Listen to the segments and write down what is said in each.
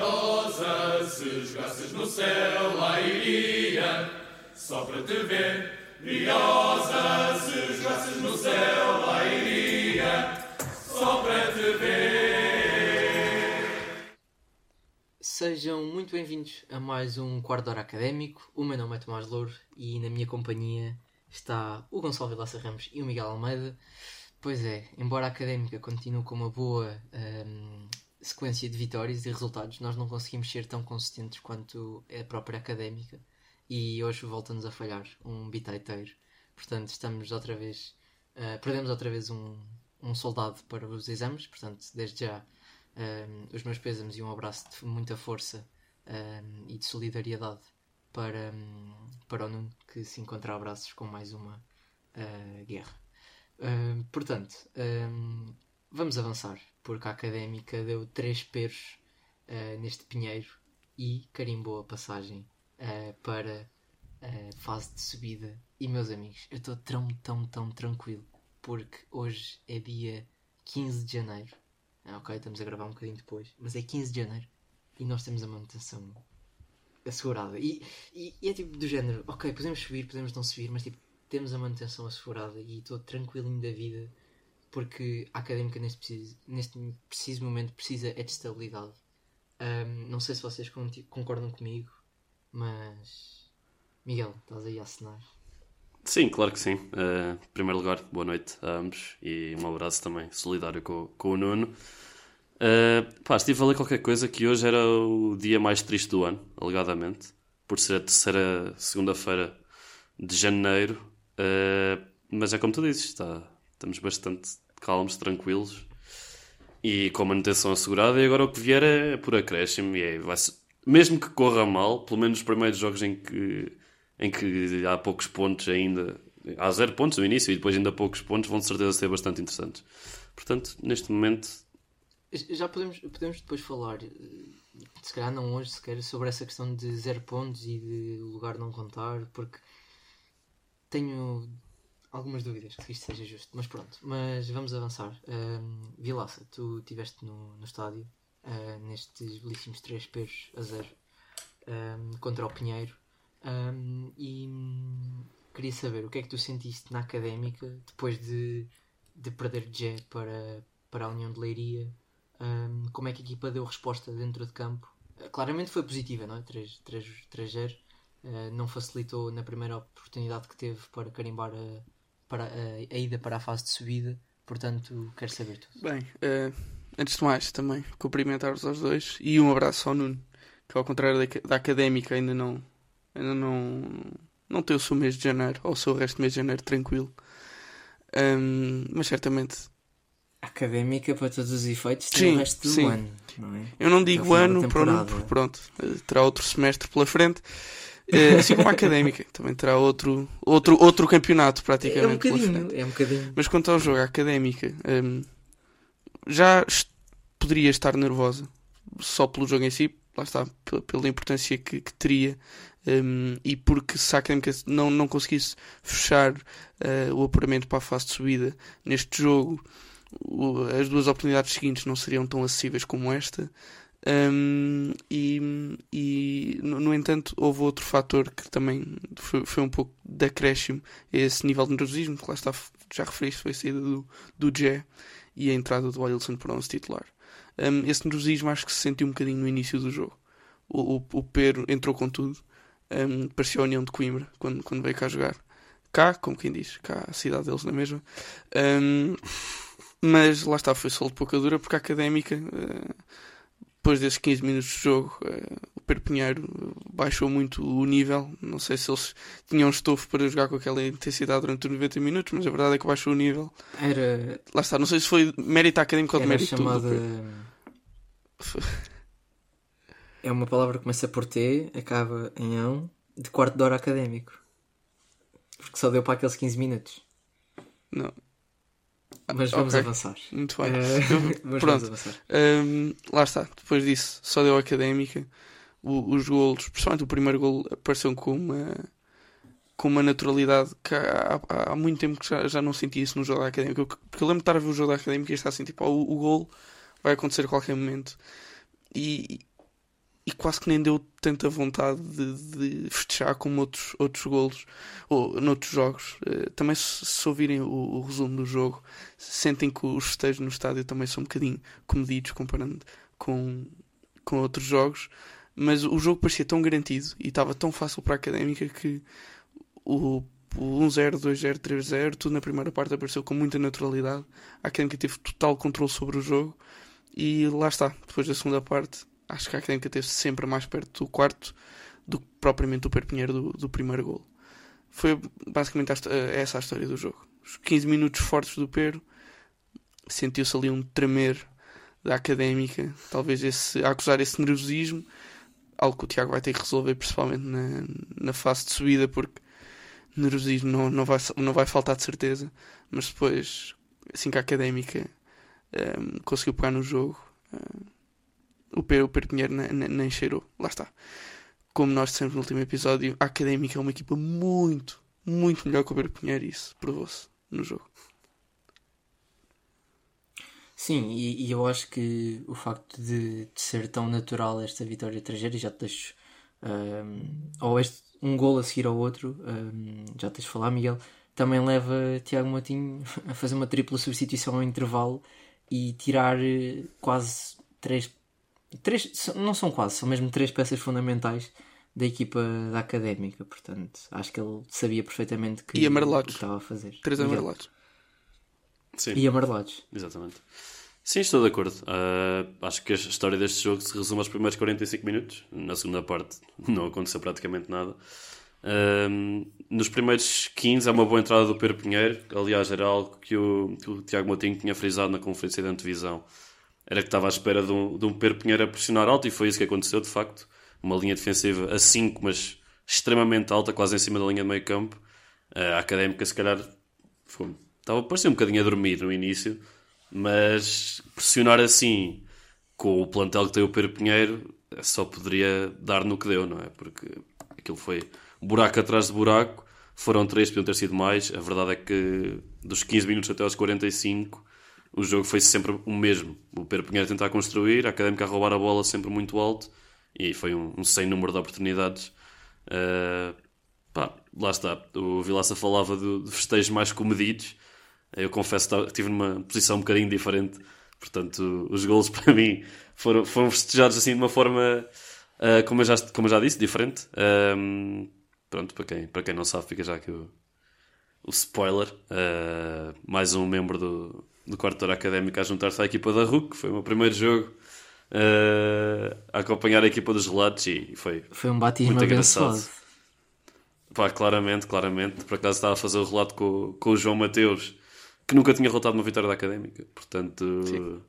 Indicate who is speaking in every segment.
Speaker 1: Briosa, se jogasses no céu, lá iria, só para te ver. Briosa, se jogasses no céu, lá iria, só para te ver.
Speaker 2: Sejam muito bem-vindos a mais um quarto hora académico. O meu nome é Tomás Louro e na minha companhia está o Gonçalo Vilaça Ramos e o Miguel Almeida. Pois é, embora a académica continue com uma boa hum, sequência de vitórias e resultados, nós não conseguimos ser tão consistentes quanto a própria académica e hoje volta-nos a falhar um bitaiteiro. Portanto, estamos outra vez, uh, perdemos outra vez um, um soldado para os exames. Portanto, desde já, hum, os meus pésamos e um abraço de muita força hum, e de solidariedade para, hum, para o Nuno, que se encontra a abraços com mais uma uh, guerra. Hum, portanto, vamos avançar, porque a académica deu três peros uh, neste pinheiro e carimbou a passagem uh, para a fase de subida. E meus amigos, eu estou tão, tão, tão tranquilo, porque hoje é dia 15 de janeiro. Ah, ok, estamos a gravar um bocadinho depois, mas é 15 de janeiro e nós temos a manutenção assegurada. E, e, e é tipo do género, ok, podemos subir, podemos não subir, mas tipo, temos a manutenção assegurada e estou tranquilinho da vida porque a académica neste preciso, neste preciso momento precisa é de estabilidade. Ahm, não sei se vocês concordam comigo, mas Miguel, estás aí a assinar.
Speaker 3: Sim, claro que sim. Eh, em primeiro lugar, boa noite a ambos e um abraço também solidário com, com o Nuno. Eh, pá, estive a ler qualquer coisa que hoje era o dia mais triste do ano, alegadamente, por ser a terceira segunda-feira de janeiro. Eh, mas é como tu dizes, está, estamos bastante calmos, tranquilos e com a manutenção assegurada. E agora o que vier é por acréscimo. E é, vai mesmo que corra mal, pelo menos os primeiros jogos em que, em que há poucos pontos ainda, há zero pontos no início e depois ainda poucos pontos, vão de certeza ser bastante interessantes. Portanto, neste momento,
Speaker 2: Já podemos, podemos depois falar, eh, se calhar não hoje sequer, sobre essa questão de zero pontos e de lugar não contar, porque tenho algumas dúvidas que isto seja justo, mas pronto, mas vamos avançar. Ahm, Vilaça, tu estiveste no, no estádio ah, nestes belíssimos 3 pesos a 0 ahm, contra o Pinheiro Ahm, e hum, queria saber o que é que tu sentiste na académica depois de, de perder Jé para, para a União de Leiria. Como é que a equipa deu resposta dentro de campo? Ah, claramente foi positiva, não é? 3-0. Ah, não facilitou na primeira oportunidade que teve para carimbar a, para a, a ida para a fase de subida. Portanto, quero saber tudo.
Speaker 4: Bem, eh, antes de mais, também cumprimentar-vos aos dois e um abraço ao Nuno, que ao contrário da, da académica ainda não, ainda não, não tem o seu mês de janeiro, ou o seu resto do mês de janeiro tranquilo. Ahm, mas certamente,
Speaker 2: Académica para todos os efeitos
Speaker 4: tem Sim, o resto do sim. ano,
Speaker 2: não é?
Speaker 4: eu não digo ano, pronto, pronto, eh, terá outro semestre pela frente. Eh, assim como a académica, também terá outro, outro, outro campeonato
Speaker 2: É um
Speaker 4: praticamente pela frente.
Speaker 2: bocadinho, é um bocadinho.
Speaker 4: Mas quanto ao jogo, a académica, hum, já est- poderia estar nervosa só pelo jogo em si, lá está, pela importância que, que teria hum, e porque se a académica não, não conseguisse fechar eh, o apuramento para a fase de subida neste jogo, o- as duas oportunidades seguintes não seriam tão acessíveis como esta. Hum, e, e, no, entanto, houve outro fator que também foi, foi um pouco de acréscimo a esse nível de nervosismo, que lá está, já referiste, foi a saída do, do Jé e a entrada do Wilson para o 11 titular. Hum, esse nervosismo acho que se sentiu um bocadinho no início do jogo. O, o, o Pedro entrou com tudo, hum, parecia a União de Coimbra quando, quando veio cá jogar. Cá, como quem diz, cá a cidade deles na mesma. Hum, mas lá está, foi só de pouca dura porque a académica, eh, depois desses 15 minutos de jogo, eh, o Pedro Pinheiro eh, baixou muito o nível. Não sei se eles tinham estofo para jogar com aquela intensidade durante os 90 minutos, mas a verdade é que baixou o nível.
Speaker 2: Era,
Speaker 4: Lá está, não sei se foi mérito académico ou de mérito
Speaker 2: chamada.
Speaker 4: Pedro.
Speaker 2: É uma palavra que começa por T, acaba em ão, de quarto de hora académico. Porque só deu para aqueles 15 minutos.
Speaker 4: Não.
Speaker 2: Mas vamos
Speaker 4: ok.
Speaker 2: avançar.
Speaker 4: Muito bem.
Speaker 2: Mas
Speaker 4: Pronto.
Speaker 2: avançar.
Speaker 4: Hum, lá está, depois disso, só deu académica. O- os golos, principalmente o primeiro gol, apareceu com uma, com uma naturalidade que há, há- há muito tempo que já, já não sentia isso no jogo da académica. Porque eu lembro de estar a ver o jogo da académica e estar assim, tipo, "Ah, o, o gol vai acontecer a qualquer momento. E, e quase que nem deu tanta vontade de, de festejar como outros, outros golos ou noutros jogos. Uh, também se, se ouvirem o, o, resumo do jogo, sentem que os festejos no estádio também são um bocadinho comedidos comparando com, com outros jogos. Mas o jogo parecia tão garantido e estava tão fácil para a académica que o, o 1-0, 2-0, 3-0, tudo na primeira parte apareceu com muita naturalidade. A académica teve total controle sobre o jogo e lá está, depois da segunda parte acho que a Académica esteve sempre mais perto do quarto do que propriamente do Perpinheiro do, do primeiro gol. Foi basicamente essa a história do jogo. Os 15 minutos fortes do Pero, sentiu-se ali um tremer da Académica, talvez esse, a acusar esse nervosismo, algo que o Tiago vai ter que resolver principalmente na, na fase de subida, porque nervosismo não, não, vai, não vai faltar de certeza, mas depois, assim que a Académica um, conseguiu pegar no jogo, um, o Pedro Perpinheiro nem, cheirou. Lá está. Como nós dissemos no último episódio, a Académica é uma equipa muito, muito melhor que o Pedro Pinheiro e isso provou-se no jogo.
Speaker 2: Sim, e, e, eu acho que o facto de, de, ser tão natural esta vitória trajeira, já te deixo um, ou este, um gol a seguir ao outro, um, já tens de falar, Miguel, também leva Tiago Motinho a fazer uma tripla substituição ao intervalo e tirar eh, quase três três, não são quase, são mesmo três peças fundamentais da equipa da académica, portanto, acho que ele sabia perfeitamente que,
Speaker 4: e amarelados.
Speaker 2: que estava a fazer.
Speaker 4: Três
Speaker 2: e
Speaker 4: amarelados.
Speaker 3: Sim.
Speaker 2: E amarelados.
Speaker 3: Exatamente. Sim, estou de acordo. Uh, acho que a história deste jogo se resume aos primeiros 45 minutos. Na segunda parte não aconteceu praticamente nada. Uh, nos primeiros 15 é uma boa entrada do Pedro Pinheiro. Aliás, era algo que o, que o Tiago Motinho tinha frisado na conferência de antevisão era que estava à espera de um, de um Pedro Pinheiro a pressionar alto e foi isso que aconteceu, de facto. Uma linha defensiva a 5, mas extremamente alta, quase em cima da linha de meio campo. A académica, se calhar, foi, estava a parecer um bocadinho a dormir no início, mas pressionar assim com o plantel que tem o Pedro Pinheiro só poderia dar no que deu, não é? Porque aquilo foi buraco atrás de buraco. Foram três, podiam ter sido mais. A verdade é que dos 15 minutos até aos 45 o jogo foi sempre o mesmo. O Pedro Pinheiro tentar construir, a Académica a roubar a bola sempre muito alto e foi um, um sem número de oportunidades. Uh, pá, lá está. O Vilaça falava de, festejos mais comedidos. Eu confesso que estive numa posição um bocadinho diferente. Portanto, os golos para mim foram, foram festejados assim de uma forma, uh, como, eu já, como eu já disse, diferente. Um, pronto, para quem, para quem não sabe, fica já aqui o, o spoiler. Uh, mais um membro do, do quarto hora académico a juntar-se à equipa da RUC, foi o meu primeiro jogo uh, a acompanhar a equipa dos relatos e foi,
Speaker 2: foi um batismo muito engraçado.
Speaker 3: Pá, claramente, claramente. Por acaso estava a fazer o relato com, com o João Mateus, que nunca tinha relatado uma vitória da académica, portanto. Sim.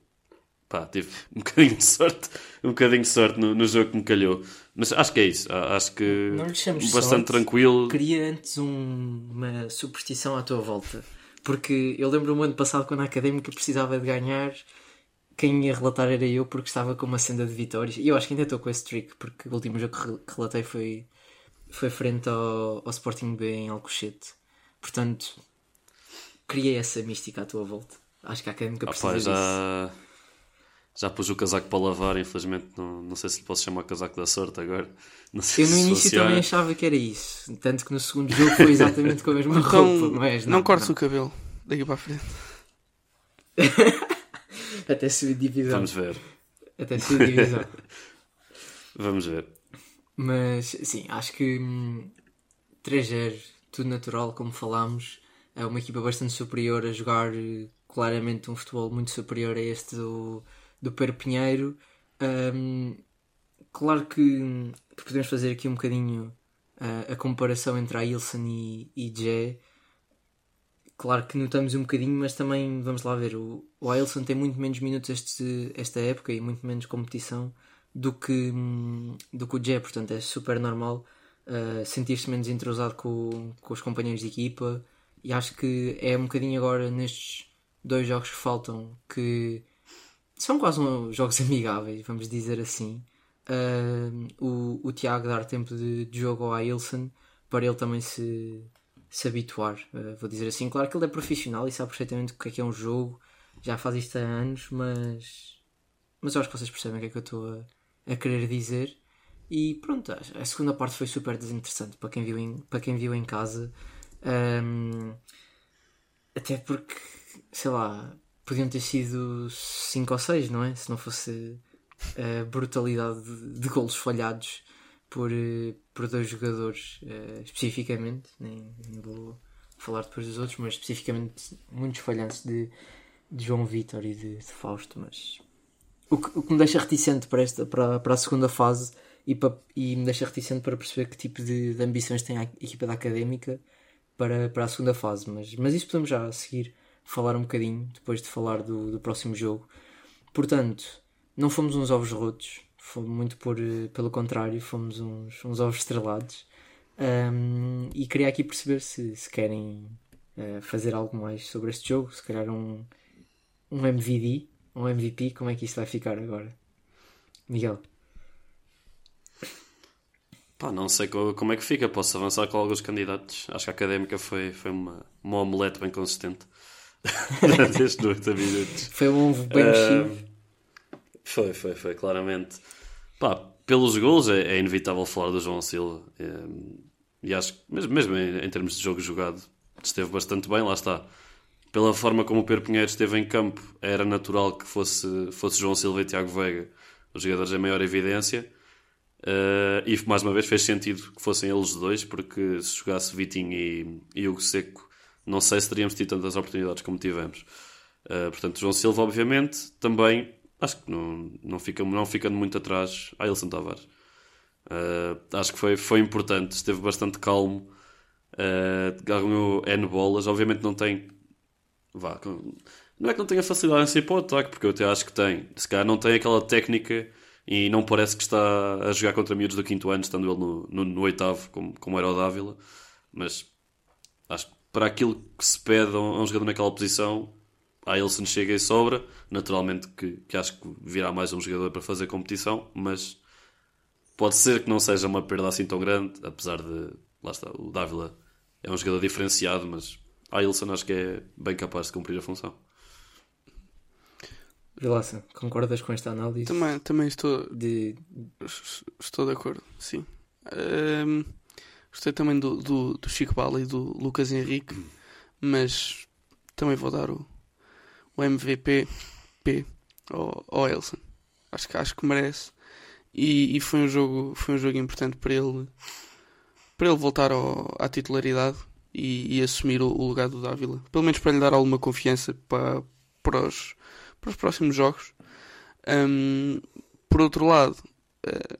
Speaker 3: Pá, tive um bocadinho de sorte, um bocadinho de sorte no, no jogo que me calhou. Mas acho que é isso. Acho que bastante sorte. tranquilo.
Speaker 2: Queria antes um, uma superstição à tua volta. Porque eu lembro o ano passado quando a académica precisava de ganhar, quem ia relatar era eu porque estava com uma senda de vitórias. E eu acho que ainda estou com esse trick, porque o último jogo que relatei foi, foi frente ao, ao Sporting B em Alcochete. Portanto, criei essa mística à tua volta. Acho que a académica precisa
Speaker 3: já... disso. Já pus o casaco para lavar, infelizmente não, não sei se lhe posso chamar casaco da sorte agora. Não sei
Speaker 2: eu no início funciona. também achava que era isso, tanto que no segundo jogo foi exatamente com a mesma então, roupa. Mas
Speaker 4: não, não cortes o cabelo daqui para a frente.
Speaker 2: Até subir divisão.
Speaker 3: Vamos ver.
Speaker 2: Até subir divisão.
Speaker 3: Vamos ver.
Speaker 2: Mas sim, acho que hum, 3-0, tudo natural, como falámos. É uma equipa bastante superior a jogar eh, claramente um futebol muito superior a este do do Perpinheiro. Um, claro que, que, podemos fazer aqui um bocadinho uh, a comparação entre a Ilson e, e Jé. Claro que notamos um bocadinho, mas também vamos lá ver. O, o Ailson tem muito menos minutos este, esta época e muito menos competição do que, do que o Jé, portanto é super normal uh, sentir-se menos entrosado com, com os companheiros de equipa. E acho que é um bocadinho agora nestes dois jogos que faltam que são quase um, jogos amigáveis, vamos dizer assim. Uh, o, o Tiago dar tempo de, de jogo ao Ailson para ele também se, se habituar, uh, vou dizer assim. Claro que ele é profissional e sabe perfeitamente o que é que é um jogo, já faz isto há anos, mas, mas eu acho que vocês percebem o que é que eu estou a, a querer dizer. E pronto, a segunda parte foi super desinteressante para quem viu em, para quem viu em casa. Um, até porque, sei lá, podiam ter sido 5 ou 6, não é? Se não fosse a brutalidade de, de golos falhados por, eh, por dois jogadores uh, especificamente, nem, nem, vou falar depois dos outros, mas especificamente muitos falhantes de, de João Vitor e de, de, Fausto. Mas o que, o que me deixa reticente para, esta, para, para a segunda fase e, para, e me deixa reticente para perceber que tipo de, de ambições tem a equipa da académica para, para a segunda fase. Mas, mas isso podemos já seguir falar um bocadinho depois de falar do, do próximo jogo. Portanto, não fomos uns ovos rotos, foi muito por, eh, pelo contrário, fomos uns, uns ovos estrelados. Um, e queria aqui perceber se, se querem uh, fazer algo mais sobre este jogo, se calhar um, um MVD, um MVP, como é que isto vai ficar agora? Miguel.
Speaker 3: Pá, não sei como é que fica, posso avançar com alguns candidatos. Acho que a académica foi, foi uma, uma omelete bem consistente estes 90 minutos.
Speaker 2: Foi um ovo bem mexido.
Speaker 3: Foi, foi, foi, claramente. Pá, pelos gols é, é inevitável falar do João Silva. É, e acho que, mesmo, mesmo em, em, termos de jogo jogado, esteve bastante bem, lá está. Pela forma como o Pedro Pinheiro esteve em campo, era natural que fosse, fosse João Silva e Tiago Veiga os jogadores em maior evidência. Uh, e mais uma vez fez sentido que fossem eles dois, porque se jogasse Vitinho e, e Hugo Seco, não sei se teríamos tido tantas oportunidades como tivemos. Uh, portanto, João Silva, obviamente, também acho que não, não, fica, não ficando muito atrás a Ilson Tavares. Uh, acho que foi, foi importante, esteve bastante calmo, uh, ganhou N bolas. Obviamente não tem. Vá, não é que não tenha facilidade em sair para o ataque, porque eu até acho que tem. Se calhar não tem aquela técnica e não parece que está a jogar contra miúdos do quinto ano, estando ele no, no, no oitavo, como, como era o Dávila. Mas acho que para aquilo que se pede a um jogador naquela posição, a Ilson chega e sobra. Naturalmente que, que acho que virá mais um jogador para fazer competição, mas pode ser que não seja uma perda assim tão grande, apesar de. Lá está, o Dávila é um jogador diferenciado, mas a Ilson acho que é bem capaz de cumprir a função.
Speaker 2: Vilaça, concordas com esta análise?
Speaker 4: Também, também estou de... estou de acordo, sim. Um, gostei também do, do, do Chico Bala e do Lucas Henrique, mas também vou dar o, o MVP P ao, ao Elson. Acho que, acho que merece. E, e, foi, um jogo, foi um jogo importante para ele para ele voltar ao, à titularidade e, e assumir o, o, lugar do Dávila. Pelo menos para lhe dar alguma confiança para, para, os, para os próximos jogos. Um, por outro lado, uh,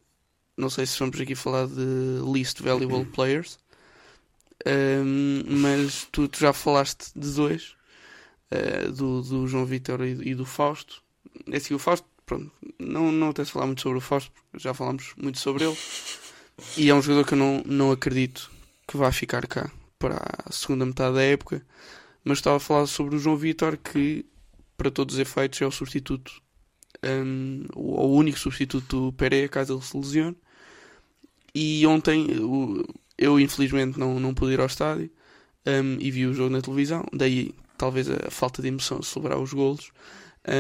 Speaker 4: não sei se vamos aqui falar de Least Valuable Players, um, mas tu, tu já falaste de dois uh, do, do João Vitor e, e, do Fausto. É assim, o Fausto, pronto, não, não até se falar muito sobre o Fausto, já falámos muito sobre ele. E é um jogador que eu não, não acredito que vá ficar cá para a segunda metade da época. Mas estava a falar sobre o João Vitor, que para todos os efeitos é o substituto, um, o, o único substituto do Pereira caso ele se lesione. E ontem eu, infelizmente não, não pude ir ao estádio um, e vi o jogo na televisão, daí talvez a falta de emoção de celebrar os golos,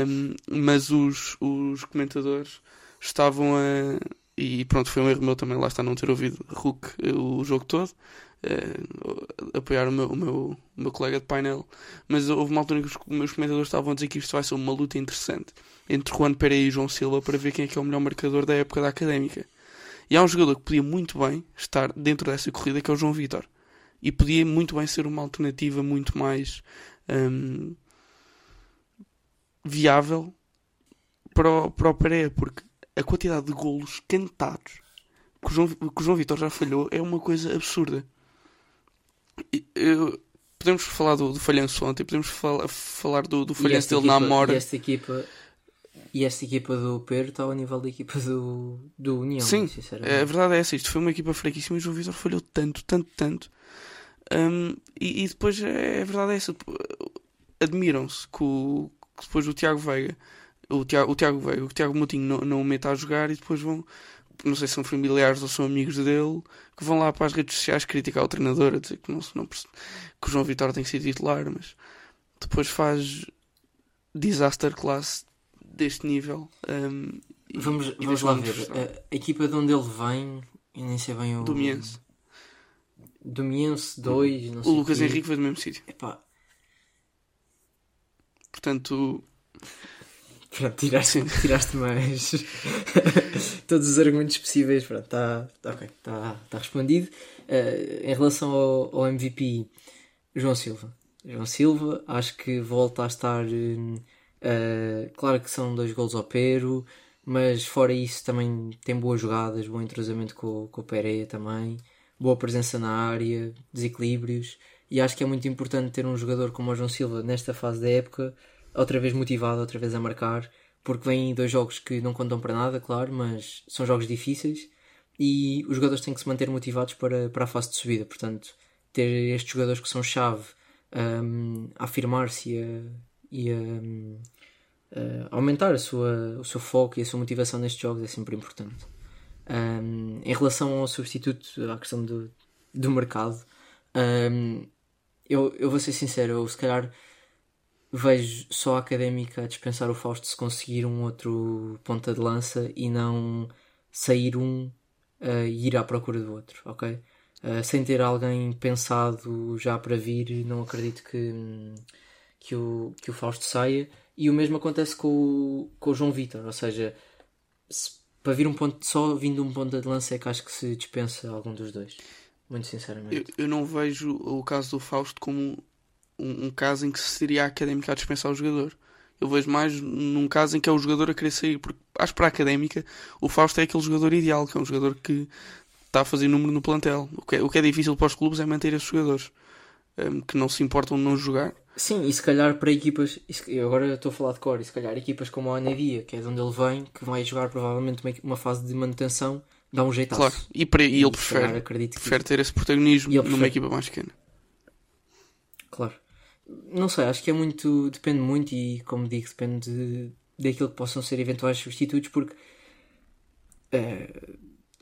Speaker 4: um, mas os, os comentadores estavam a. E pronto, foi um erro meu também, lá está, não ter ouvido Hulk o jogo todo, uh, apoiar o meu, o, meu, o meu colega de painel, mas houve uma altura em que os meus comentadores estavam a dizer que isto vai ser uma luta interessante entre Juan Pereira e João Silva para ver quem é que é o melhor marcador da época da académica. E há um jogador que podia muito bem estar dentro dessa corrida que é o João Vitor. E podia muito bem ser uma alternativa muito mais um, viável para o, para o Pereira, porque a quantidade de golos cantados que o João, que o João Vitor já falhou é uma coisa absurda. Eu, podemos falar do, do falhanço ontem, podemos falar, falar do, do falhanço dele equipa, na Amora.
Speaker 2: E esta equipa, e esta equipa do Pedro está ao nível da equipa do, do União.
Speaker 4: Sim, a verdade é essa. Isto foi uma equipa fraquíssima e o João Vitor falhou tanto, tanto, tanto um, e, e, depois é, é verdade é essa. Admiram-se que, que, depois o Tiago Veiga, o Tiago, o Tiago Veiga, o Tiago Moutinho não, não o meta a jogar e depois vão, não sei se são familiares ou são amigos dele, que vão lá para as redes sociais criticar o treinador, a dizer que, não, não, que o João Vitória tem que ser titular, mas depois faz disaster class deste nível um, e-
Speaker 2: Vamos,
Speaker 4: e
Speaker 2: vamos lá ver. A, a equipa de onde ele vem, eu nem sei bem o.
Speaker 4: Do Miense.
Speaker 2: Do Miense 2, não sei
Speaker 4: O Lucas
Speaker 2: quê.
Speaker 4: Henrique foi do mesmo sítio.
Speaker 2: Epá,
Speaker 4: Portanto,
Speaker 2: pronto, tiraste, tiraste mais todos os argumentos possíveis. Pronto, está tá, ok, está tá respondido. Eh, em relação ao, ao MVP, João Silva. João Silva, acho que volta a estar. eh, claro que são dois gols ao pero, mas fora isso também tem boas jogadas, bom entrosamento com, com o Pereira também, boa presença na área, desequilíbrios. E acho que é muito importante ter um jogador como o João Silva nesta fase da época, outra vez motivado, outra vez a marcar, porque vêm dois jogos que não contam para nada, claro, mas são jogos difíceis e os jogadores têm que se manter motivados para, para a fase de subida. Portanto, ter estes jogadores que são chave hum, a afirmar-se e, a, e hum, a aumentar a sua, o seu foco e a sua motivação nestes jogos é sempre importante. Hum, em relação ao substituto, à questão do, do mercado, hum, eu, eu vou ser sincero, eu se calhar vejo só a académica a dispensar o Fausto se conseguir um outro ponta de lança e não sair um uh, e ir à procura do outro, ok? Uh, sem ter alguém pensado já para vir, não acredito que, que, o, que o Fausto saia. E o mesmo acontece com o, com o João Vitor, ou seja, se- para vir um ponto, só vindo um ponta de lança é que acho que se dispensa algum dos dois. Muito
Speaker 4: eu,
Speaker 2: sinceramente.
Speaker 4: eu não vejo o caso do Fausto como um, um caso em que seria a académica a dispensar o jogador. Eu vejo mais num caso em que é o jogador a querer sair, porque acho que para a académica o Fausto é aquele jogador ideal, que é um jogador que está a fazer número no plantel. O que é, o que é difícil para os clubes é manter esses jogadores hum, que não se importam de não jogar.
Speaker 2: Sim, e se calhar para equipas, eu agora estou a falar de cor, e se calhar equipas como a Anadia, que é de onde ele vem, que vai jogar provavelmente uma, fase de manutenção, dá um jeitaço.
Speaker 4: Claro, e, para, e ele
Speaker 2: calhar
Speaker 4: prefere,
Speaker 2: acredito que
Speaker 4: prefere ter esse protagonismo numa equipa mais pequena.
Speaker 2: Claro. Não sei, acho que é muito. Depende muito e, como digo, depende de, daquilo que possam ser eventuais substitutos, porque. eh,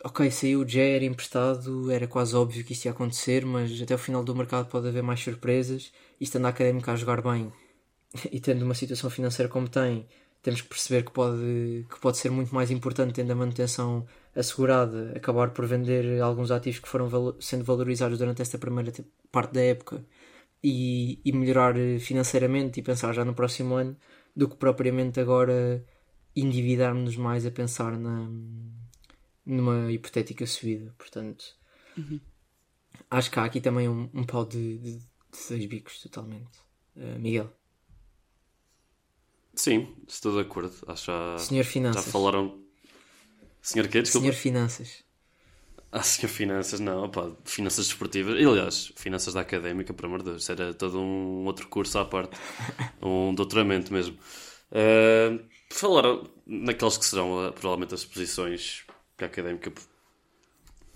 Speaker 2: ok, saiu o era emprestado, era quase óbvio que isto ia acontecer, mas até o final do mercado pode haver mais surpresas. E estando a académica a jogar bem e tendo uma situação financeira como tem, temos que perceber que pode, que pode ser muito mais importante, tendo a manutenção assegurada, acabar por vender alguns ativos que foram valo- sendo valorizados durante esta primeira te- parte da época e, e melhorar eh, financeiramente e pensar já no próximo ano do que propriamente agora endividarmos-nos mais a pensar na, numa hipotética subida. Portanto, acho que há aqui também um, um pau de, de, de dois bicos, totalmente. Eh, Miguel,
Speaker 3: Sim, estou de acordo. Acho que já,
Speaker 2: Senhor
Speaker 3: já
Speaker 2: Finanças.
Speaker 3: falaram. Senhor quê? Desculpa.
Speaker 2: Senhor Finanças.
Speaker 3: Ah, senhor Finanças, não, opá, Finanças desportivas. E, aliás, Finanças da Académica, por amor de Deus, era todo um outro curso à parte. um doutoramento mesmo. Uh, falaram naqueles que serão uh, provavelmente as posições que a Académica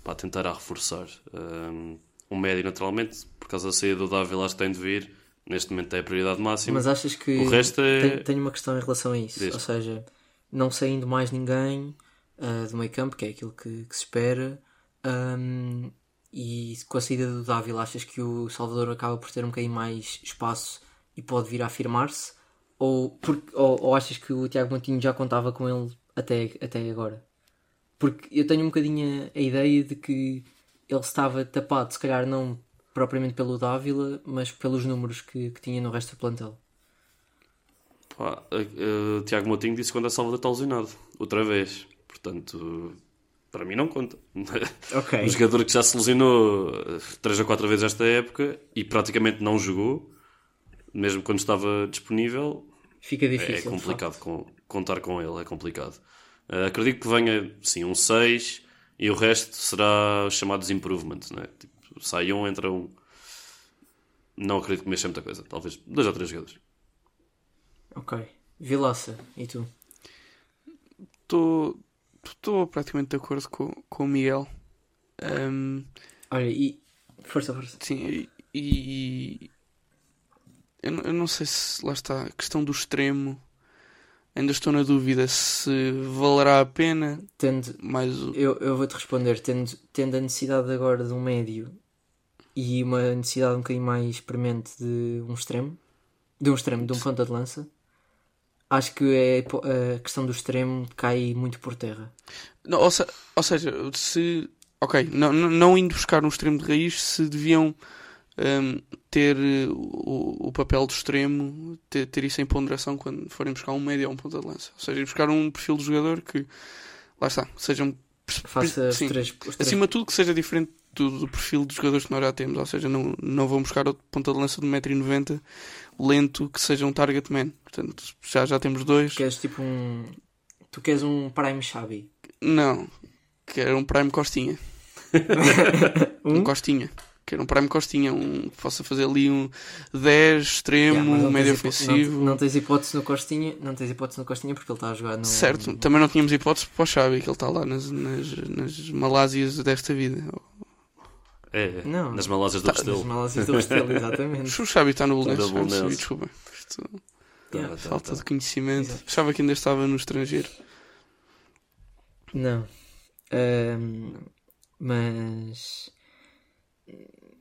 Speaker 3: para tentará reforçar. Um, um médio, naturalmente, por causa da saída do Dávila, acho que tem de vir. Neste momento é a prioridade máxima.
Speaker 2: Mas achas que.
Speaker 3: O resto é-
Speaker 2: Tenho, tenho uma questão em relação a isso.
Speaker 3: Diz.
Speaker 2: Ou seja, não saindo mais ninguém ah, do meio campo, que é aquilo que, que se espera, ahm, e com a saída do Dávila, achas que o Salvador acaba por ter um bocadinho mais espaço e pode vir a afirmar-se? Ou, ou, ou achas que o Tiago Montinho já contava com ele até, até agora? Porque eu tenho um bocadinho a, ideia de que ele estava tapado, se calhar não propriamente pelo Dávila, mas pelos números que, que tinha no resto do plantel.
Speaker 3: Pá, uh, Tiago Moutinho disse quando a Salvador está lesionado. Outra vez. Portanto, para mim não conta.
Speaker 2: Ok.
Speaker 3: Um jogador que já se lesionou uh, três ou quatro vezes esta época e praticamente não jogou, mesmo quando estava disponível,
Speaker 2: Fica
Speaker 3: é
Speaker 2: difícil. de
Speaker 3: complicado com- contar com ele, é complicado. Uh, acredito que venha, sim, um 6 e o resto será os chamados improvements, né? Tipo, sai um, entra um. Não acredito que mexa muita coisa, talvez dois ou três jogadores.
Speaker 2: Ok. Vilaça, e tu?
Speaker 4: Estou praticamente de acordo com, com o Miguel. Hum,
Speaker 2: Olha, e. Força, força.
Speaker 4: sim, e. e- eu, não- eu não sei se lá está a questão do extremo. Ainda estou na dúvida se valerá a pena.
Speaker 2: Tendo,
Speaker 4: Mais o-
Speaker 2: eu, eu vou-te responder, tendo, tendo a necessidade agora de um médio e uma necessidade um bocadinho mais premente de um extremo, de um extremo, de um ponta de lança, acho que é, a questão do extremo cai muito por terra.
Speaker 4: Não, ou, se- ou seja, se. Ok, não, não- indo buscar um extremo de raiz, se deviam hum, ter eh, o, o papel do extremo, ter, ter isso em ponderação quando forem buscar um médio ou um ponta de lança. Ou seja, buscar um perfil de jogador que, lá está, sejam.
Speaker 2: Faça os três, os três
Speaker 4: Acima de tudo, que seja diferente do, do perfil dos jogadores que nós já temos. Ou seja, não, não vão buscar outro ponta de lança de 1,90m lento que seja um target man. Portanto, já, já temos dois.
Speaker 2: queres tipo um. Tu queres um Prime Xabi.
Speaker 4: Não, que era um Prime Costinha. um? Costinha. Que era um Prime Costinha, um que possa fazer ali um 10 extremo,
Speaker 2: Yeah,
Speaker 4: médio ofensivo.
Speaker 2: Não, não tens hipótese no Costinha, não tens hipótese no Costinha porque ele está a jogar no.
Speaker 4: Certo, também não tínhamos hipótese para o Xavi, que ele está lá nas, nas, nas Malásias desta vida.
Speaker 3: É,
Speaker 2: Não.
Speaker 3: nas Malásias do
Speaker 2: Nas
Speaker 3: Restelo.
Speaker 2: Malásias do Restelo, exatamente.
Speaker 4: O Xavi está no
Speaker 3: no
Speaker 4: percebi,
Speaker 3: Belenenses.
Speaker 4: desculpa. Isto,
Speaker 2: Yeah.
Speaker 3: Tá, tá,
Speaker 4: falta
Speaker 3: tá.
Speaker 4: de conhecimento.
Speaker 2: Exato.
Speaker 4: Achava que ainda estava no estrangeiro.
Speaker 2: Não. Ahm, mas.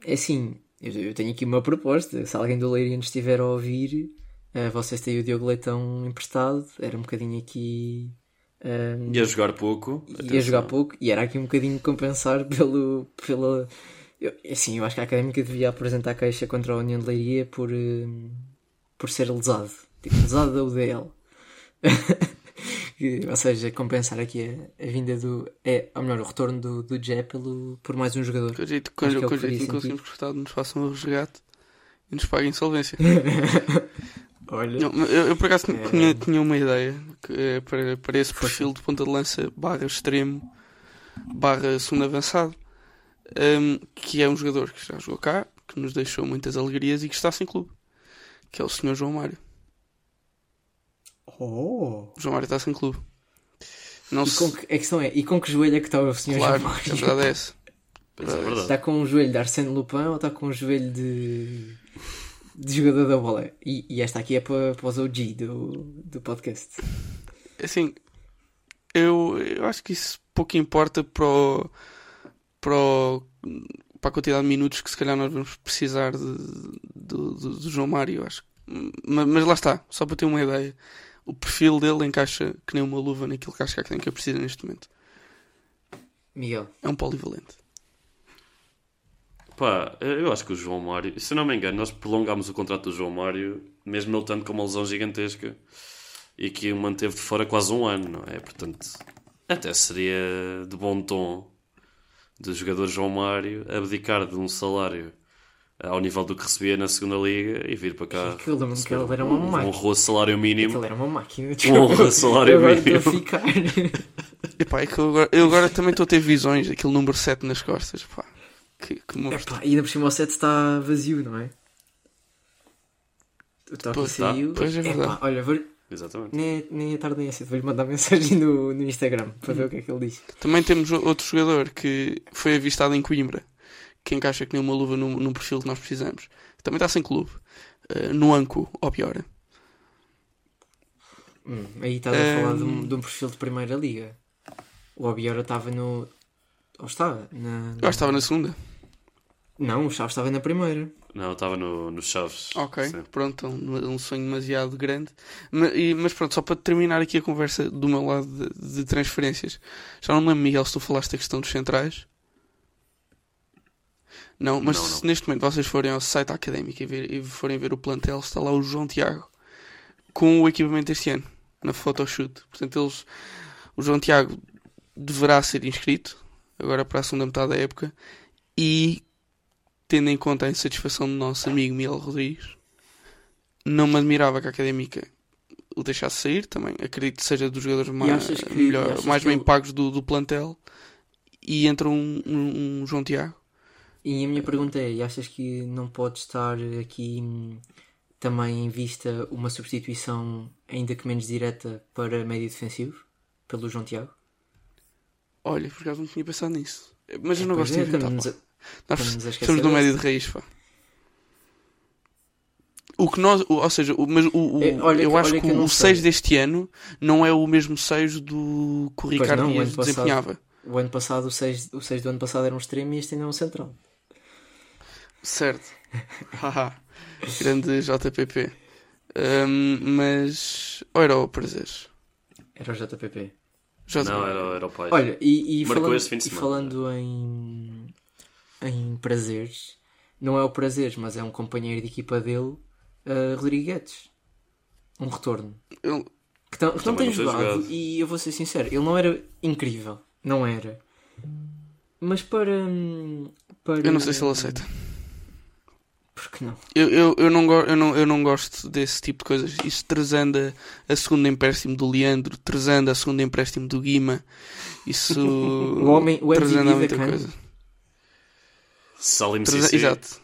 Speaker 2: É assim, eu, tenho aqui uma proposta. Se alguém do Leiria nos estiver a ouvir, ah, vocês têm o Diogo Leitão emprestado. Era um bocadinho aqui. ahm,
Speaker 3: Ia jogar pouco.
Speaker 2: ia
Speaker 3: atenção.
Speaker 2: jogar pouco e era aqui um bocadinho compensar pelo. pela. Eu, assim, eu acho que a académica devia apresentar queixa contra a União de Leiria por, hum, por ser lesado. Tipo, lesado da UDL. Que, ou seja, compensar aqui a, a vinda do. É, ou melhor, o retorno do, do Jé pelo, por mais um jogador.
Speaker 4: Com jeito, com,
Speaker 2: que é o
Speaker 4: com
Speaker 2: faria
Speaker 4: jeitinho conseguimos gostar de nos façam um resgate e nos paguem insolvência.
Speaker 2: Olha.
Speaker 4: Não, eu, eu por acaso
Speaker 2: É.
Speaker 4: tinha, tinha uma ideia que, é para, para esse perfil de ponta de lança barra extremo barra segundo avançado hum, que é um jogador que já jogou cá, que nos deixou muitas alegrias e que está sem clube, que é o senhor João Mário.
Speaker 2: Oh!
Speaker 4: O João Mário está sem clube. Não
Speaker 2: E
Speaker 4: se...
Speaker 2: com que, a questão é, e com que joelho é que está o senhor
Speaker 4: Claro,
Speaker 2: João
Speaker 4: a
Speaker 2: Mário?
Speaker 4: verdade é essa.
Speaker 3: É verdade.
Speaker 2: Está com um joelho de Arsène Lupin ou está com um joelho de, de jogador da bola? E, e esta aqui é para, para os OG do, do podcast.
Speaker 4: Assim, eu, eu acho que isso pouco importa para, o, para, o- para a quantidade de minutos que se calhar nós vamos precisar de, do, do- do João Mário, eu acho. Mas, mas lá está, só para ter uma ideia. O perfil dele encaixa que nem uma luva naquilo que acho que a Académica precisa neste momento.
Speaker 2: Miguel,
Speaker 4: É um polivalente.
Speaker 3: Pá, eu acho que o João Mário, se não me engano, nós prolongámos o contrato do João Mário, mesmo ele estando com uma lesão gigantesca e que o manteve de fora quase um ano, não é? Portanto, até seria de bom tom do jogador João Mário abdicar de um salário ao nível do que recebia na segunda liga e vir para cá.
Speaker 2: que eu lembro-me que ele era uma
Speaker 3: um
Speaker 2: máquina.
Speaker 3: honroso salário mínimo.
Speaker 2: Ele era uma máquina.
Speaker 3: Um honroso salário
Speaker 2: Agora
Speaker 3: mínimo.
Speaker 2: estou a ficar.
Speaker 4: Epá, é que eu agora, eu agora também estou a ter visões, aquele número 7 nas costas. Pá, que, que.
Speaker 2: Epá, e ainda por cima o set está vazio, não é? O toque
Speaker 4: Pois
Speaker 3: está,
Speaker 2: saiu.
Speaker 4: pois é
Speaker 2: Epá,
Speaker 4: verdade.
Speaker 2: olha, vou...
Speaker 3: Exatamente.
Speaker 2: nem, nem é tarde nem é cedo. Vou-lhe mandar mensagem no, no Instagram para ver o que é que ele diz.
Speaker 4: Também temos outro jogador que foi avistado em Coimbra, que encaixa que nem uma luva num, num perfil que nós precisamos. Também está sem clube. Uh, no Anco, ou pior.
Speaker 2: Hum, aí estás a
Speaker 4: Ehm.
Speaker 2: falar de um, de um perfil de primeira liga. O Obiora estava no. Ou estava? Na...
Speaker 4: Eu acho que estava na segunda.
Speaker 2: Não, o Chaves estava na primeira.
Speaker 3: Não, eu estava no, nos Chaves.
Speaker 4: Ok,
Speaker 3: Sim.
Speaker 4: pronto, um, um sonho demasiado grande. Mas, e- mas pronto, só para terminar aqui a conversa do meu lado de, de transferências. Já não me lembro, Miguel, se tu falaste da questão dos centrais. Não, mas
Speaker 3: Não,
Speaker 4: se
Speaker 3: não.
Speaker 4: neste momento vocês forem ao site académico e, ver- e forem ver o plantel, está lá o João Tiago com o equipamento deste ano, na photoshoot. Portanto, eles, o João Tiago deverá ser inscrito agora para a segunda metade da época e tendo em conta a insatisfação do nosso amigo Miguel Rodrigues, não me admirava que a Académica o deixasse sair também. Acredito que seja dos jogadores mais,
Speaker 2: que-
Speaker 4: melhor- mais bem
Speaker 2: ele-
Speaker 4: pagos do, do plantel e entra um, um- um João Tiago.
Speaker 2: E a minha pergunta é: achas que não pode estar aqui hum, também em vista uma substituição, ainda que menos direta, para médio defensivo? Pelo João Tiago?
Speaker 4: Olha, por acaso não tinha pensado nisso. Mas eu não
Speaker 2: Pois
Speaker 4: gosto
Speaker 2: é,
Speaker 4: de inventar. pá.
Speaker 2: a-
Speaker 4: Nós
Speaker 2: estamos desse.
Speaker 4: médio de raiz, pá. O que nós, ou seja, o, mas o, o-
Speaker 2: É, olha
Speaker 4: eu acho que,
Speaker 2: que não
Speaker 4: o
Speaker 2: sei.
Speaker 4: 6 deste ano não é o mesmo 6 do que o Ricardo
Speaker 2: não,
Speaker 4: Dias
Speaker 2: ano passado-
Speaker 4: desempenhava.
Speaker 2: O ano passado, o 6, o 6 do ano passado era um extremo e este ainda é um central.
Speaker 4: Certo. Grande JPP. Hum, mas. Ou era o prazer?
Speaker 2: Era o JPP.
Speaker 4: Já
Speaker 3: Não, era, era o pai.
Speaker 2: Olha, e, e
Speaker 3: Marcou
Speaker 2: falando,
Speaker 3: este fim de
Speaker 2: e falando em, em prazeres, não é o prazeres, mas é um companheiro de equipa dele, uh, Rodrigues. Um retorno.
Speaker 4: Ele-
Speaker 2: Que, tam- que não
Speaker 3: Também
Speaker 2: tem
Speaker 3: não tem
Speaker 2: jogado,
Speaker 3: jogado.
Speaker 2: e eu vou ser sincero, ele não era incrível. Não era. Mas para. hum, para
Speaker 4: Eu não sei se ele aceita.
Speaker 2: Porque não?
Speaker 4: Eu, eu, eu, não, eu, não, eu não gosto desse tipo de coisas. Isso trazendo a, a segunda empréstimo do Leandro, trazendo a segunda empréstimo do Guima. Isso.
Speaker 2: O homem- o
Speaker 4: trazendo
Speaker 2: MVP
Speaker 4: a muita coisa.
Speaker 3: Salim Cissé.
Speaker 4: Exato.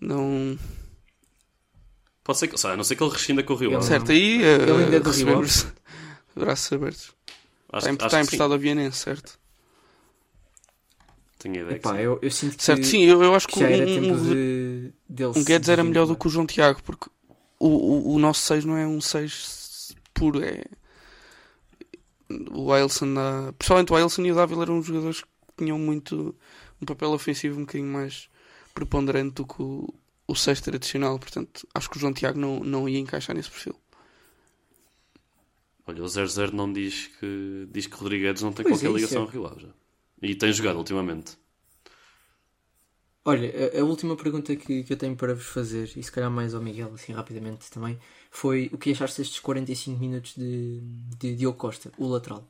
Speaker 4: Não.
Speaker 3: Pode ser que, sei, a não ser que ele rescinda com o Rio
Speaker 2: Ele-.
Speaker 4: Certo, aí
Speaker 2: Ele ainda é
Speaker 4: uh,
Speaker 2: do
Speaker 4: recebemos braços abertos.
Speaker 3: Acho,
Speaker 4: Está, emprestado
Speaker 3: sim.
Speaker 4: ao Vienense, certo?
Speaker 3: Tenho ideia que
Speaker 2: Epá,
Speaker 3: sim.
Speaker 2: eu, eu sinto que,
Speaker 4: Certo, sim, eu, eu acho que
Speaker 2: que já era
Speaker 4: um,
Speaker 2: tempo
Speaker 4: um,
Speaker 2: de, dele
Speaker 4: um Guedes era melhor do que o João Tiago, porque o, o, o nosso 6 não é um 6 puro, é. O Ailson, dá- pessoalmente o Ailson e o Dávila eram jogadores que tinham muito um papel ofensivo um bocadinho mais preponderante do que o, o 6 tradicional, portanto acho que o João Tiago não, não ia encaixar nesse perfil.
Speaker 3: Olha, o 00 não diz que diz que Rodrigues não tem
Speaker 2: Pois
Speaker 3: qualquer
Speaker 2: é,
Speaker 3: ligação
Speaker 2: é.
Speaker 3: ao Rio Ave já. E tem jogado ultimamente.
Speaker 2: Olha, a, a última pergunta que, que eu tenho para vos fazer, e se calhar mais ao Miguel, assim rapidamente também, foi o que achaste destes 45 minutos de, de Diogo Costa, o lateral?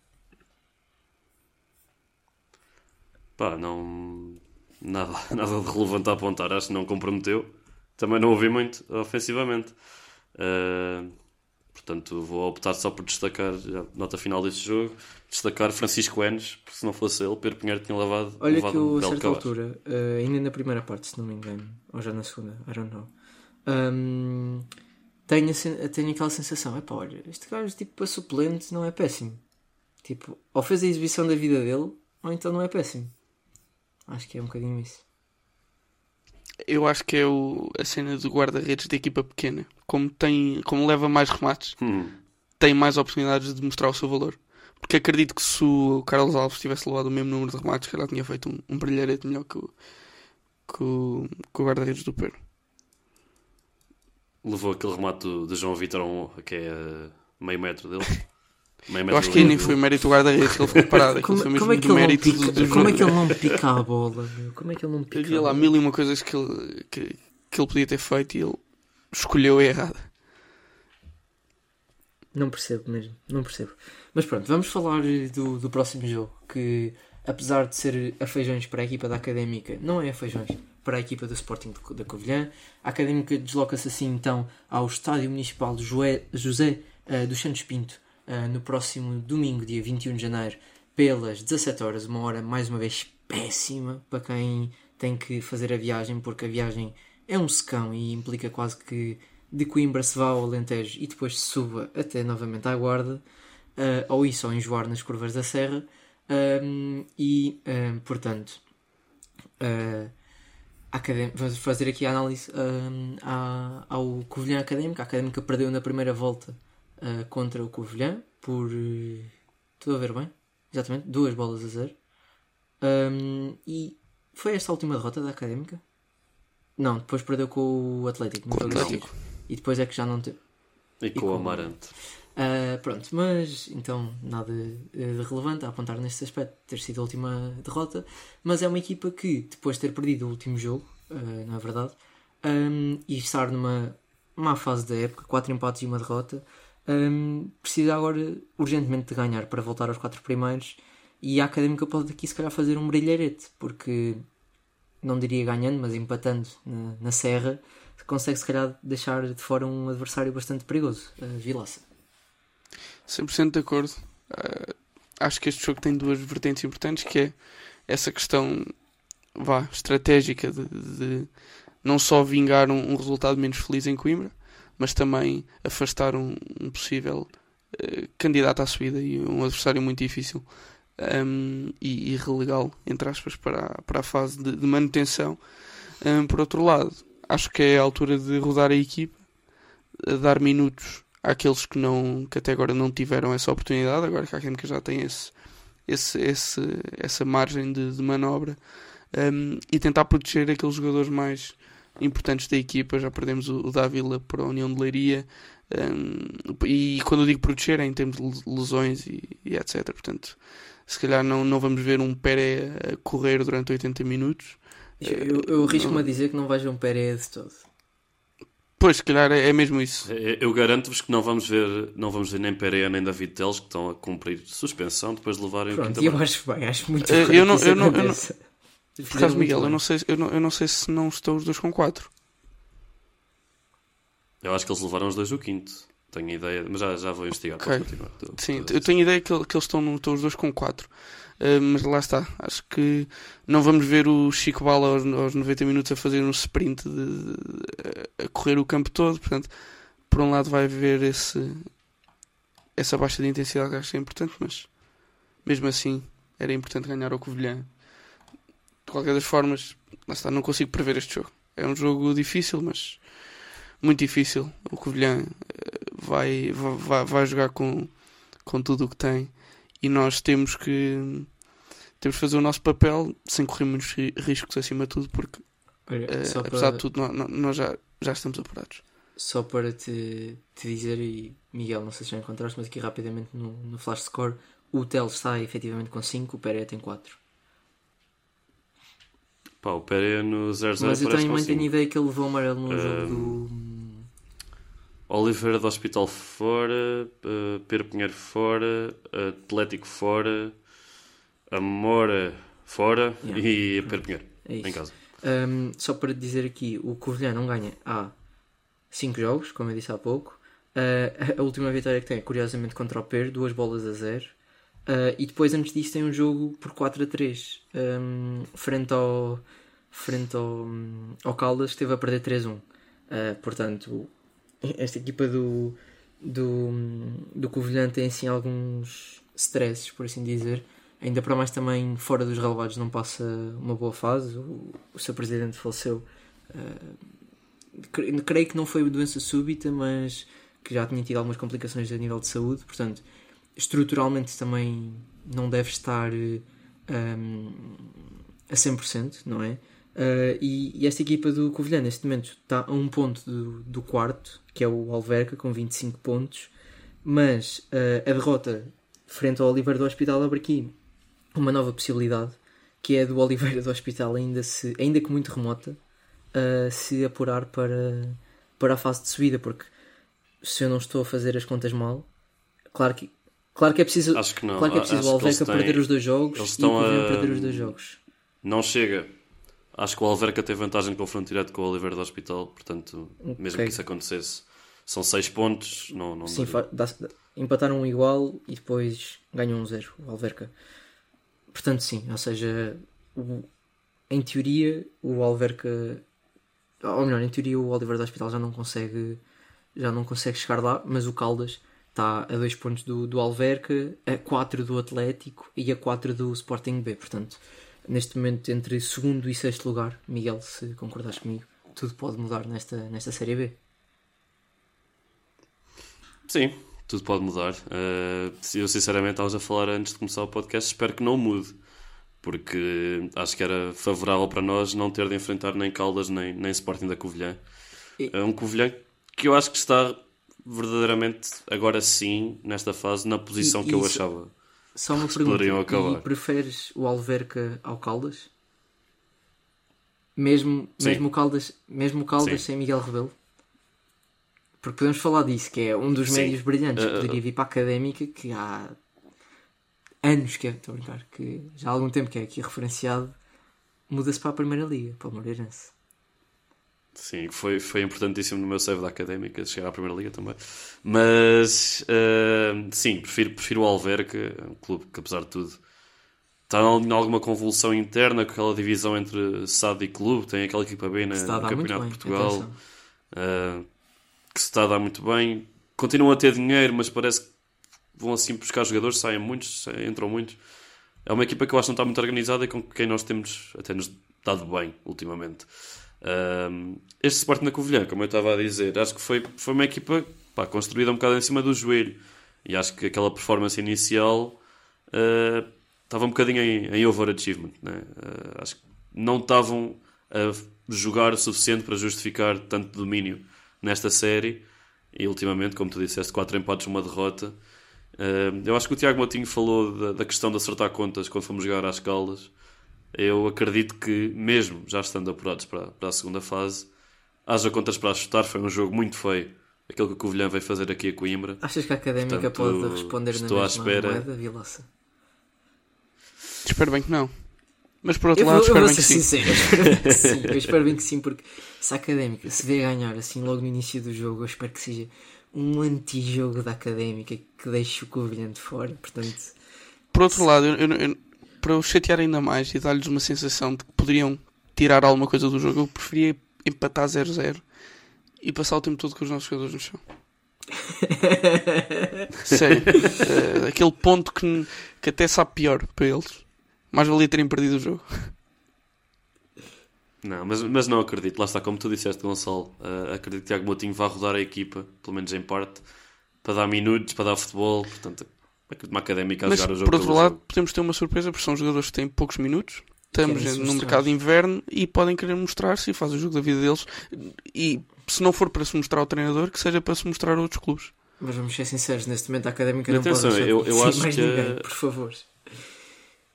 Speaker 3: Pá, não. Nada, nada de relevante a apontar. Acho que não comprometeu. Também não ouvi muito ofensivamente. Uh, portanto, vou optar só por destacar, já, nota final deste jogo, destacar Francisco Enes, porque se não fosse ele, Pedro Pinheiro tinha levado,
Speaker 2: Olha
Speaker 3: levado
Speaker 2: que eu,
Speaker 3: um
Speaker 2: a certa
Speaker 3: cabaz.
Speaker 2: altura, eh, ainda na primeira parte, se não me engano, ou já na segunda, I don't know, hum, tenho, a tenho aquela sensação, epá, olha, este gajo, tipo, para suplente não é péssimo. Tipo, ou fez a exibição da vida dele, ou então não é péssimo. Acho que é um bocadinho isso.
Speaker 4: Eu acho que é o, a cena do guarda-redes da equipa pequena. Como, tem, como leva mais remates,
Speaker 3: Hum,
Speaker 4: tem mais oportunidades de mostrar o seu valor. Porque acredito que se o Carlos Alves tivesse levado o mesmo número de remates, que ela tinha feito um, um brilharete melhor que o, que o, o guarda-redes do Pedro.
Speaker 3: levou aquele remate do, do João Vitor, que é uh, meio metro dele.
Speaker 4: Eu acho que nem foi mérito do guarda-redes que ele ficou parado. Aquilo
Speaker 2: Como,
Speaker 4: foi mesmo
Speaker 2: como é que
Speaker 4: do
Speaker 2: ele não
Speaker 4: mérito
Speaker 2: pica,
Speaker 4: do, do
Speaker 2: como é que ele não pica a bola? meu? Como é que ele não pica
Speaker 4: Havia lá mil e uma coisas que ele, que, que ele podia ter feito e ele escolheu a errada.
Speaker 2: Não percebo mesmo, não percebo. Mas pronto, vamos falar do, do próximo jogo, que apesar de ser a feijões para a equipa da Académica, não é a feijões para a equipa do Sporting da Covilhã. A Académica desloca-se assim então ao Estádio Municipal de Joé- José eh, dos Santos Pinto eh, no próximo domingo, dia 21 de janeiro, pelas 17 horas, uma hora mais uma vez péssima para quem tem que fazer a viagem, porque a viagem é um secão e implica quase que de Coimbra se vá ao Alentejo e depois se suba até novamente à Guarda, eh, ou isso, ou enjoar nas curvas da Serra, Ahm, e ahm, portanto, academ- vamos fazer aqui a análise ahm, à- ao Covilhã Académico. A Académica perdeu na primeira volta eh, contra o Covilhã por. Estou a ver bem? Exatamente, duas bolas a zero. Ahm, e foi esta a última derrota da Académica? Não, depois perdeu com o Atlético.
Speaker 4: Com o Atlético.
Speaker 2: E depois é que já não teve.
Speaker 3: E com
Speaker 2: com-
Speaker 3: o Amarante.
Speaker 2: Ah, pronto, mas então nada eh, de relevante a apontar neste aspecto, ter sido a última derrota. Mas é uma equipa que, depois de ter perdido o último jogo, ah, não é verdade, ahm, e estar numa má fase da época, quatro empates e uma derrota, ahm, precisa agora urgentemente de ganhar para voltar aos quatro primeiros. E a Académica pode aqui se calhar fazer um brilharete, porque não diria ganhando, mas empatando na, na Serra, consegue se calhar deixar de fora um adversário bastante perigoso, a Vilaça.
Speaker 4: 100% de acordo. Ah, acho que este jogo tem duas vertentes importantes, que é essa questão vá, estratégica de, de não só vingar um, um resultado menos feliz em Coimbra, mas também afastar um, um possível eh, candidato à subida e um adversário muito difícil um, e, e relegá-lo, entre aspas, para a, para a fase de, de manutenção. Um, por outro lado, acho que é a altura de rodar a equipa, a dar minutos àqueles que, não, que até agora não tiveram essa oportunidade, agora que a Académica já tem esse, esse, esse, essa margem de, de manobra, um, e tentar proteger aqueles jogadores mais, importantes da equipa. Já perdemos o, o Dávila para a União de Leiria. Um, e quando eu digo proteger é em termos de lesões e, e, etc. Portanto, se calhar não, não vamos ver um Pérez a correr durante 80 minutos.
Speaker 2: Eu, eu arrisco-me a dizer que não vais ver um Pérez de todo.
Speaker 4: Pois, se calhar é, é mesmo isso.
Speaker 3: Eu garanto-vos que não vamos ver, não vamos ver nem Pereira nem David Teles que estão a cumprir suspensão depois de levarem
Speaker 2: Pronto,
Speaker 3: o
Speaker 2: eu acho bem, acho muito
Speaker 4: uh,
Speaker 2: eu
Speaker 4: não, eu não, eu não, Por acaso, Miguel, eu não, sei, eu, não, eu não sei se não estão os dois com 4.
Speaker 3: Eu acho que eles levaram os dois o quinto. Tenho ideia, mas já, já vou investigar.
Speaker 4: Okay. Sim, eu tenho ideia que, que eles estão, estão os dois com 4. Uh, mas lá está, acho que não vamos ver o Chico Bala aos, aos 90 minutos a fazer um sprint de, de, a correr o campo todo. Portanto, por um lado vai haver esse, essa baixa de intensidade que acho que é importante, mas mesmo assim era importante ganhar ao Covilhã. De qualquer das formas, está, não consigo prever este jogo. É um jogo difícil, mas muito difícil. O Covilhã eh, vai, vai, vai jogar com, com tudo o que tem e nós temos que temos que fazer o nosso papel sem correr muitos riscos acima de tudo porque Olha, uh, apesar para... de tudo nós, nós, já, já estamos apurados
Speaker 2: só para te, te dizer e Miguel não sei se já encontraste mas aqui rapidamente no, no flash score o Tel está efetivamente com 5 o Pereira tem 4
Speaker 3: Pá, o Pereira no 0-0
Speaker 2: mas eu também tenho ideia que ele levou amarelo no um... jogo do
Speaker 3: Oliveira do Hospital fora, uh, Pedro Pinheiro fora, Atlético fora, Amora fora yeah. e Pedro Pinheiro é em casa.
Speaker 2: Um, só para dizer aqui, o Covilhã não ganha há 5 jogos, como eu disse há pouco. Uh, a última vitória que tem é curiosamente contra o Per, duas bolas a 0. Uh, e depois, antes disso, tem um jogo por 4 a 3 um, frente ao, frente ao, ao Caldas, que esteve a perder 3 a 1. Uh, portanto, esta equipa do, do, do Covilhã tem assim alguns stresses, por assim dizer. Ainda para mais também fora dos relevados não passa uma boa fase. O, o seu presidente faleceu. Uh, creio que não foi doença súbita, mas que já tinha tido algumas complicações a nível de saúde. Portanto, estruturalmente também não deve estar um, a 100%, não é? Uh, e, e, esta equipa do Covilhã neste momento está a um ponto do, do quarto, que é o Alverca, com 25 pontos, mas uh, a derrota frente ao Oliveira do Hospital abre aqui uma nova possibilidade, que é do Oliveira do Hospital, ainda, se, ainda que muito remota, uh, se apurar para, para a fase de subida, porque se eu não estou a fazer as contas mal, claro que, claro que é preciso,
Speaker 3: Acho que não.
Speaker 2: Claro que é preciso o Alverca perder os dois jogos e o perder os dois jogos.
Speaker 3: Não chega Acho que o Alverca teve vantagem de confronto direto com o Oliveira do Hospital, portanto, okay. mesmo que isso acontecesse, são 6 pontos. Não, não
Speaker 2: Sim, dá, empataram um igual e depois ganham um zero, o Alverca. Portanto, sim, ou seja, o, em teoria, o Alverca, ou melhor, em teoria, o Oliveira do Hospital já não consegue, já não consegue chegar lá, mas o Caldas está a 2 pontos do, do Alverca, a 4 do Atlético e a 4 do Sporting B, portanto neste momento entre segundo e sexto lugar. Miguel, se concordares comigo, tudo pode mudar nesta, nesta Série B.
Speaker 3: Sim, tudo pode mudar. Uh, eu sinceramente estava a falar antes de começar o podcast, espero que não mude, porque acho que era favorável para nós não ter de enfrentar nem Caldas nem, nem Sporting da Covilhã. É um Covilhã que eu acho que está verdadeiramente, agora sim, nesta fase, na posição e, que eu achava
Speaker 2: só uma pergunta. E preferes o Alverca ao Caldas? Mesmo, mesmo o Caldas, mesmo o Caldas sem Miguel Rebelo? Porque podemos falar disso, que é um dos Sim. médios brilhantes que uh, poderia vir para a académica, que há anos que é, estou a brincar, que já há algum tempo que é aqui referenciado, muda-se para a Primeira Liga, para o Moreirense.
Speaker 3: Sim, foi, foi importantíssimo no meu save da Académica chegar à Primeira Liga também. Mas, uh, sim, prefiro, prefiro o Alverca, um clube que, apesar de tudo, está em alguma convulsão interna com aquela divisão entre SAD e clube. Tem aquela equipa B na, no Campeonato de Portugal uh, que se está a dar muito bem. Continuam a ter dinheiro, mas parece que vão assim buscar jogadores, saem muitos, entram muitos. É uma equipa que eu acho que não está muito organizada e com quem nós temos até nos dado bem ultimamente. Um, este Sporting da Covilhã, como eu estava a dizer, acho que foi, foi uma equipa pá, construída um bocado em cima do joelho. E acho que aquela performance inicial uh, estava um bocadinho em, em overachievement. Né? Uh, acho que não estavam a jogar o suficiente para justificar tanto domínio nesta série. E ultimamente, como tu disseste, quatro empates, uma derrota. Uh, eu acho que o Tiago Moutinho falou da, da, questão de acertar contas quando fomos jogar às Caldas. Eu acredito que, mesmo já estando apurados para, para a segunda fase, haja contas para ajustar. Foi um jogo muito feio. Aquilo que o Covilhã veio fazer aqui a Coimbra.
Speaker 2: Achas que a Académica Portanto, pode responder na mesma espera... moeda, Vilaça?
Speaker 4: Espero bem que não. Mas por outro eu lado, vou, espero eu bem que
Speaker 2: sincero, sim. Eu espero bem que sim. Eu espero bem que sim, porque se a Académica se vê ganhar assim logo no início do jogo, eu espero que seja um antijogo da Académica que deixe o Covilhã de fora. Portanto,
Speaker 4: por outro se... lado, eu, eu, para os chatear ainda mais e dar-lhes uma sensação de que poderiam tirar alguma coisa do jogo, eu preferia empatar 0-0 e passar o tempo todo com os nossos jogadores no chão. Sério, uh, aquele ponto que, que até sabe pior para eles. Mais valia terem perdido o jogo.
Speaker 3: Não, mas, mas não acredito. Lá está, como tu disseste, Gonçalo. Uh, acredito que Tiago Moutinho vai rodar a equipa, pelo menos em parte, para dar minutos, para dar futebol. Portanto, uma académica a
Speaker 4: mas,
Speaker 3: jogar o jogo.
Speaker 4: Por outro lado, jogo. podemos ter uma surpresa, porque são jogadores que têm poucos minutos. Estamos no mercado de inverno e podem querer mostrar-se e fazem o jogo da vida deles. E se não for para se mostrar ao treinador, que seja para se mostrar a outros clubes.
Speaker 2: Mas vamos ser sinceros, neste momento a académica não atenção, pode eu, eu acho mais que... ninguém, por favor.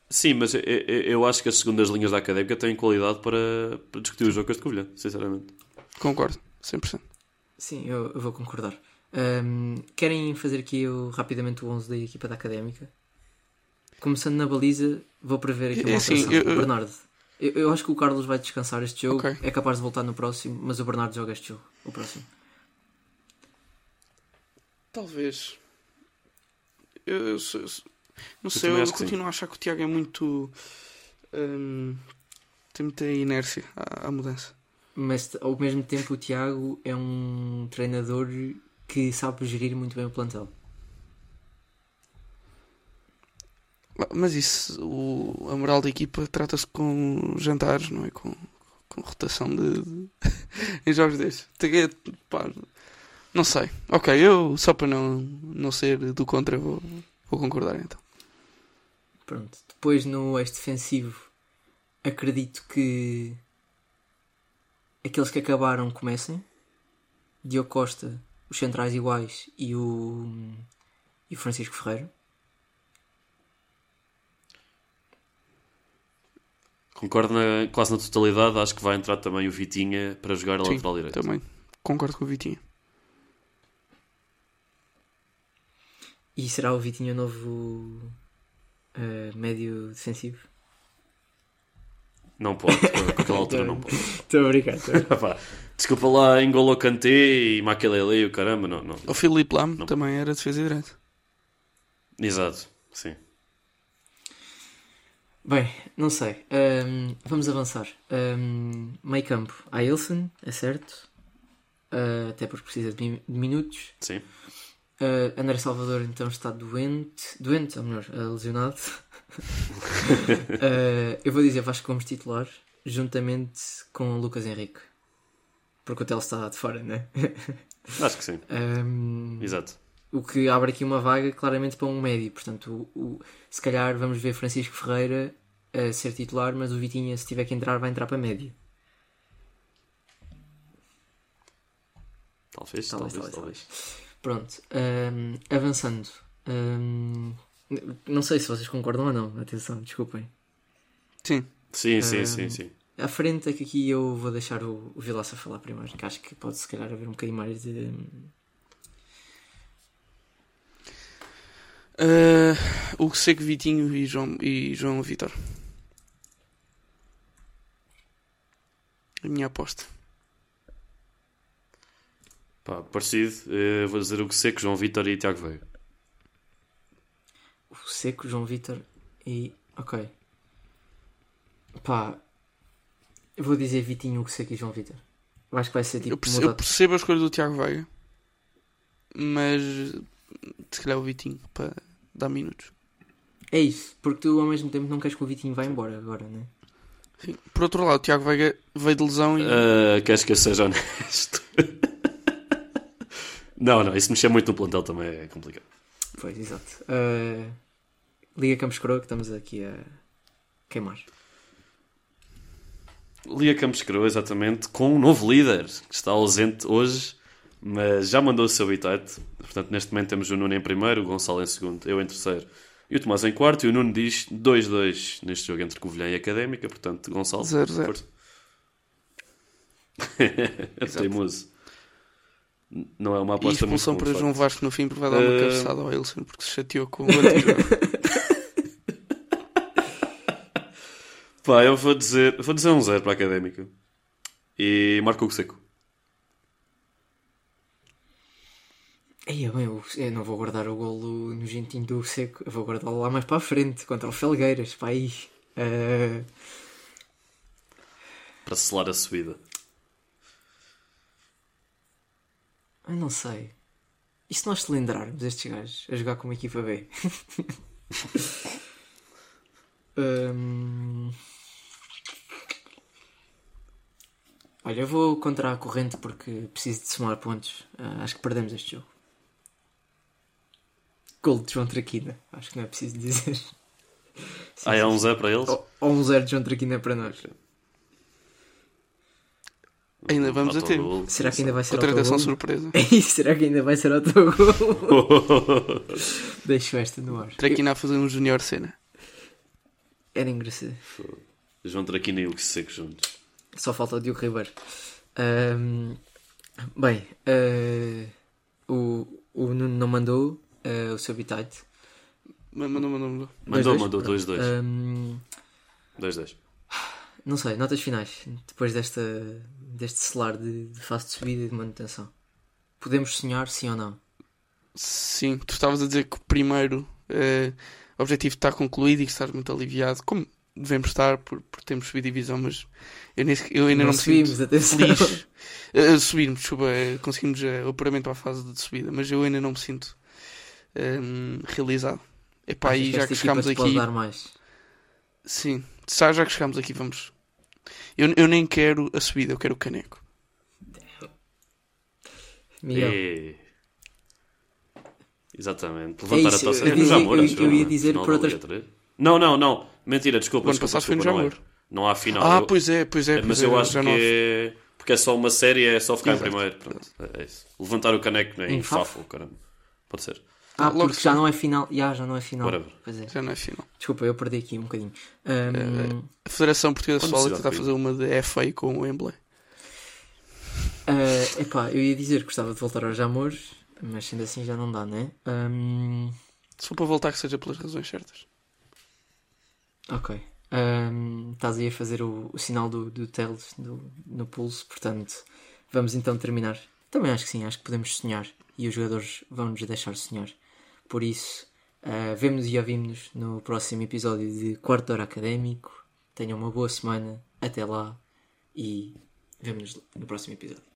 Speaker 3: Sim, mas eu, eu, acho que as segundas linhas da académica têm qualidade para, para discutir o jogo com este Covilhã, sinceramente.
Speaker 4: Concordo, 100%.
Speaker 2: Sim, eu, eu vou concordar. Um, querem fazer aqui eu, rapidamente o 11 da equipa da académica? Começando na baliza, vou prever aqui uma é, assim, eu, Bernardo. Eu, eu, acho que o Carlos vai descansar este jogo. Okay. É capaz de voltar no próximo, mas o Bernardo joga este jogo, o próximo.
Speaker 4: Talvez. Eu, eu, eu não sei, eu, eu continuo a achar que o Tiago é muito. Hum, tem muita inércia à, à, mudança.
Speaker 2: Mas ao mesmo tempo, o Tiago é um treinador que sabe gerir muito bem o plantel.
Speaker 4: Mas isso, o, a moral da equipa trata-se com jantares, não é? Com, com rotação de, de em jogos destes. Pá, não sei. Ok, eu só para não, não ser do contra vou, vou concordar então.
Speaker 2: Pronto. Depois no eixo defensivo acredito que aqueles que acabaram comecem. Diogo Costa, os centrais iguais e o, e o Francisco Ferreira.
Speaker 3: Concordo na, quase na totalidade. Acho que vai entrar também o Vitinha para jogar a Sim, lateral direito.
Speaker 4: Também concordo com o Vitinha.
Speaker 2: E será o Vitinha o novo uh, médio defensivo?
Speaker 3: Não pode, com aquela altura não pode.
Speaker 2: Estou a brincar.
Speaker 3: Desculpa lá, Engolo Kanté e Makelele e o caramba, não. não.
Speaker 4: O Filipe Lam não. também era defesa direita.
Speaker 3: Exato, sim.
Speaker 2: Bem, não sei. Um, vamos avançar. Um, meio campo. Ailson, é certo. Uh, até porque precisa de, de minutos.
Speaker 3: Sim.
Speaker 2: Uh, André Salvador então está doente. Doente, ou melhor, uh, lesionado. uh, eu vou dizer Vasco Gomes titular, juntamente com Lucas Henrique. Porque o Tel está de fora, não é?
Speaker 3: Acho que sim. Um, Exato.
Speaker 2: O que abre aqui uma vaga claramente para um médio. Portanto, o, o, se calhar vamos ver Francisco Ferreira a ser titular, mas o Vitinha, se tiver que entrar, vai entrar para médio.
Speaker 3: Talvez, talvez, talvez. talvez.
Speaker 2: Pronto, um, avançando. Um, não sei se vocês concordam ou não, atenção, desculpem.
Speaker 4: Sim.
Speaker 3: Sim, sim, sim, sim.
Speaker 2: À frente é que aqui eu vou deixar o, o Vilaça falar primeiro, que acho que pode se calhar haver um bocadinho mais de
Speaker 4: Uh, o Seco Vitinho e João, e João Vitor. A minha aposta.
Speaker 3: Pá, parecido. Uh, vou dizer o que Seco, João Vitor e Tiago Veiga.
Speaker 2: O Seco, João Vitor e. Ok. Pá. Eu vou dizer Vitinho, o que Seco e João Vitor. Eu acho que vai ser tipo.
Speaker 4: Eu percebo, eu percebo a escolha do Tiago Veiga. Mas se calhar o Vitinho para dar minutos.
Speaker 2: É isso, porque tu ao mesmo tempo não queres que o Vitinho vá embora agora, não é?
Speaker 4: Sim. Por outro lado, o Tiago Veiga veio de lesão e.
Speaker 3: Uh, queres que eu seja honesto? não, não, isso mexer muito no plantel também é complicado.
Speaker 2: Pois, exato. Uh, Liga Campos Coroa que estamos aqui a queimar.
Speaker 3: Lia Campos Crua, exatamente, com um novo líder, que está ausente hoje, mas já mandou o seu habitat. Portanto, neste momento temos o Nuno em primeiro, o Gonçalo em segundo, eu em terceiro e o Tomás em quarto. E o Nuno diz 2-2 neste jogo entre Covilhã e Académica. Portanto, Gonçalo.
Speaker 4: 0-0.
Speaker 3: força. é teimoso. Não é uma
Speaker 4: E
Speaker 3: aposta muito
Speaker 4: expulsão para
Speaker 3: confortável.
Speaker 4: João Vasco no fim, porque vai dar uma
Speaker 3: Eh,
Speaker 4: cabeçada ao Wilson, porque se chateou com o anterior.
Speaker 3: Pá, eu vou dizer, vou dizer um 0 para a Académica. E marco o seco.
Speaker 2: Aí, bem, eu, eu não vou guardar o golo no gentinho do seco, eu vou guardá-lo lá mais para a frente, contra o Felgueiras, para aí. Eh,
Speaker 3: Para selar a subida.
Speaker 2: eu não sei. E se nós cilindrarmos estes gajos a jogar como equipa B? Hum, Olha, eu vou contra a corrente porque preciso de somar pontos. Ah, acho que perdemos este jogo. Gol de João Traquina. Acho que não é preciso dizer. Sim,
Speaker 3: Ah, é um 0 para eles?
Speaker 2: Ou, ou um zero de João Traquina para nós.
Speaker 4: Ainda vamos a tempo.
Speaker 2: Será que ainda vai ser
Speaker 4: Contratação
Speaker 2: autogol?
Speaker 4: surpresa.
Speaker 2: Será que ainda vai ser autogol? Deixo esta no ar.
Speaker 4: Traquina a fazer um junior cena.
Speaker 2: Era engraçado.
Speaker 3: João Traquina e o seco juntos.
Speaker 2: Só falta o Diogo Ribeiro. Ahm, bem, ah, o, o Nuno não mandou ah, o seu habitat.
Speaker 4: Mandou, mandou, mandou.
Speaker 3: Mandou,
Speaker 2: 2-2?
Speaker 3: mandou
Speaker 2: Pronto.
Speaker 3: 2-2.
Speaker 2: Ahm,
Speaker 3: 2-2.
Speaker 2: não sei, notas finais. Depois desta, deste selar de, de fase de subida e de manutenção. Podemos sonhar, sim ou não?
Speaker 4: Sim, tu estavas a dizer que o primeiro eh, objetivo está concluído e que estás muito aliviado, como devemos estar por, por termos subido divisão, mas eu, sequer- eu ainda não, me
Speaker 2: subimos,
Speaker 4: sinto
Speaker 2: atenção.
Speaker 4: feliz. Eh, subirmos, desculpa, eh, conseguimos eh, o apuramento para a fase de subida, mas eu ainda não me sinto ehm, realizado. Epá,
Speaker 2: Achas
Speaker 4: e já que chegámos aqui,
Speaker 2: dar mais?
Speaker 4: sim, já, já que chegámos aqui, vamos. Eu, eu nem quero a subida, eu quero o caneco.
Speaker 2: Miguel.
Speaker 3: E... Exatamente.
Speaker 2: É
Speaker 3: Levantar
Speaker 2: isso,
Speaker 3: a taça.
Speaker 2: eu
Speaker 3: É no Jamor,
Speaker 2: eu-
Speaker 3: acho
Speaker 2: eu ia
Speaker 3: não é?
Speaker 2: dizer por outras-
Speaker 3: Liga 3. Não, não, não. Mentira, desculpa.
Speaker 4: O ano
Speaker 3: desculpa,
Speaker 4: passado foi no
Speaker 3: não é.
Speaker 4: Jamor.
Speaker 3: Não há final.
Speaker 4: Ah,
Speaker 3: Eu-
Speaker 4: pois é, pois é.
Speaker 3: Mas
Speaker 4: pois
Speaker 3: eu
Speaker 4: é,
Speaker 3: acho que é... Porque é só uma série, é só ficar
Speaker 4: Exato.
Speaker 3: em primeiro. Pronto, é isso. Levantar o caneco em
Speaker 2: Em Fafo?
Speaker 3: Caramba. Pode ser.
Speaker 2: Ah,
Speaker 4: logo
Speaker 2: porque já não é final. Já, já não é final. É.
Speaker 4: Já não é final.
Speaker 2: Desculpa, eu perdi aqui um bocadinho. Ahm,
Speaker 4: A Federação Portuguesa de
Speaker 3: Quando
Speaker 4: Futebol a fazer uma de FA com o Wembley.
Speaker 2: ah, epá, eu ia dizer que gostava de voltar aos Jamores, mas sendo assim já não dá, né? Ahm,
Speaker 4: Se for para voltar, que seja pelas razões certas.
Speaker 2: ok. Ahm, estás aí a fazer o, o sinal do, do Teles no, no pulso, portanto, vamos então terminar. Também acho que sim, acho que podemos sonhar e os jogadores vão nos deixar sonhar. Por isso, ah, vemo-nos e ouvimos no próximo episódio de Quarto Hora Académico. Tenham uma boa semana, até lá e vemo-nos no próximo episódio.